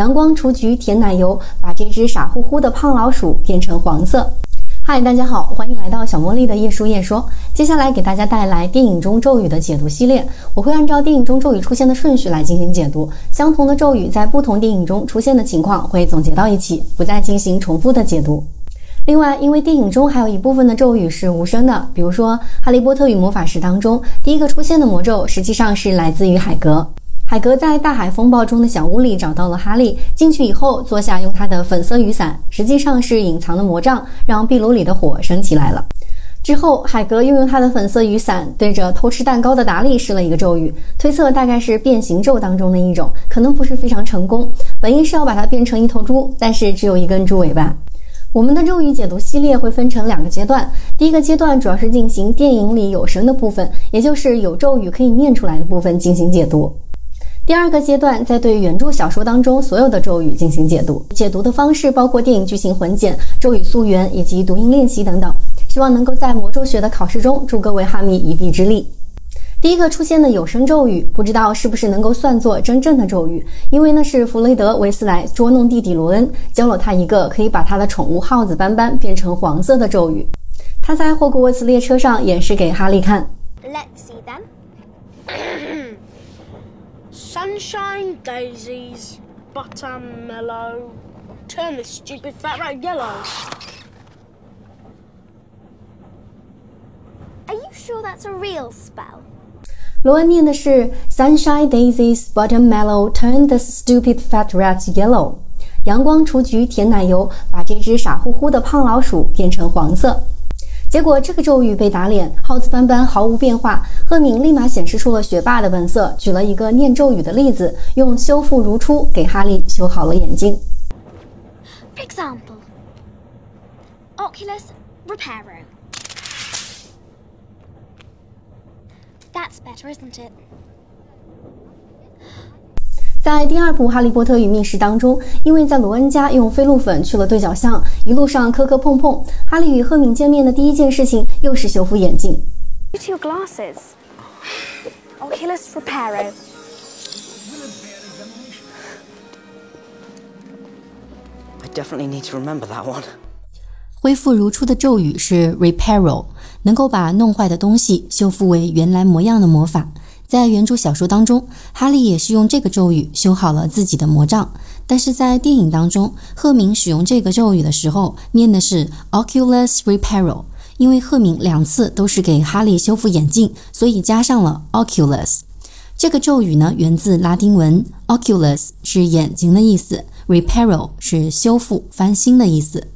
阳光雏菊甜奶油把这只傻乎乎的胖老鼠变成黄色。嗨，大家好，欢迎来到小茉莉的叶说叶说。接下来给大家带来电影中咒语的解读系列，我会按照电影中咒语出现的顺序来进行解读。相同的咒语在不同电影中出现的情况会总结到一起，不再进行重复的解读。另外，因为电影中还有一部分的咒语是无声的，比如说《哈利波特与魔法石》当中，第一个出现的魔咒实际上是来自于海格。海格在大海风暴中的小屋里找到了哈利，进去以后坐下，用他的粉色雨伞，实际上是隐藏的魔杖，让壁炉里的火升起来了。之后，海格又用他的粉色雨伞对着偷吃蛋糕的达利施了一个咒语，推测大概是变形咒当中的一种，可能不是非常成功。本意是要把它变成一头猪，但是只有一根猪尾巴。我们的咒语解读系列会分成两个阶段，第一个阶段主要是进行电影里有声的部分，也就是有咒语可以念出来的部分进行解读。第二个阶段，在对原著小说当中所有的咒语进行解读，解读的方式包括电影剧情混剪、咒语溯源以及读音练习等等。希望能够在魔咒学的考试中助各位哈迷一臂之力。第一个出现的有声咒语，不知道是不是能够算作真正的咒语，因为那是弗雷德·维斯莱捉弄弟弟罗恩，教了他一个可以把他的宠物耗子斑斑变成黄色的咒语。他在霍格沃茨列车上演示给哈利看。Let's see them. Sunshine, daisies, buttermellow. Turn this stupid fat rat yellow. Are you sure that's a real spell? 罗恩念的是 Sunshine, daisies, buttermellow. Turn this stupid fat rat yellow. 阳光雏菊甜奶油把这只傻乎乎的胖老鼠变成黄色。 结果这个咒语被打脸，耗子斑斑毫无变化。赫敏立马显示出了学霸的本色，举了一个念咒语的例子，用修复如初给哈利修好了眼睛。For example, Oculus Reparo. That's better, isn't it? 在第二部《哈利波特与密室》当中，因为在罗恩家用飞鹿粉去了对角巷，一路上磕磕碰碰，哈利与赫敏见面的第一件事情又是修复眼镜。To your glasses. Oculus Reparo. I definitely need to remember that one. 恢复如初的咒语是 Reparo，能够把弄坏的东西修复为原来模样的魔法。在原著小说当中，哈利也是用这个咒语修好了自己的魔杖。但是在电影当中，赫敏使用这个咒语的时候，念的是 Oculus Repair 因为赫敏两次都是给哈利修复眼镜，所以加上了 Oculus。这个咒语呢，源自拉丁文，Oculus 是眼睛的意思，Reparo 是修复翻新的意思。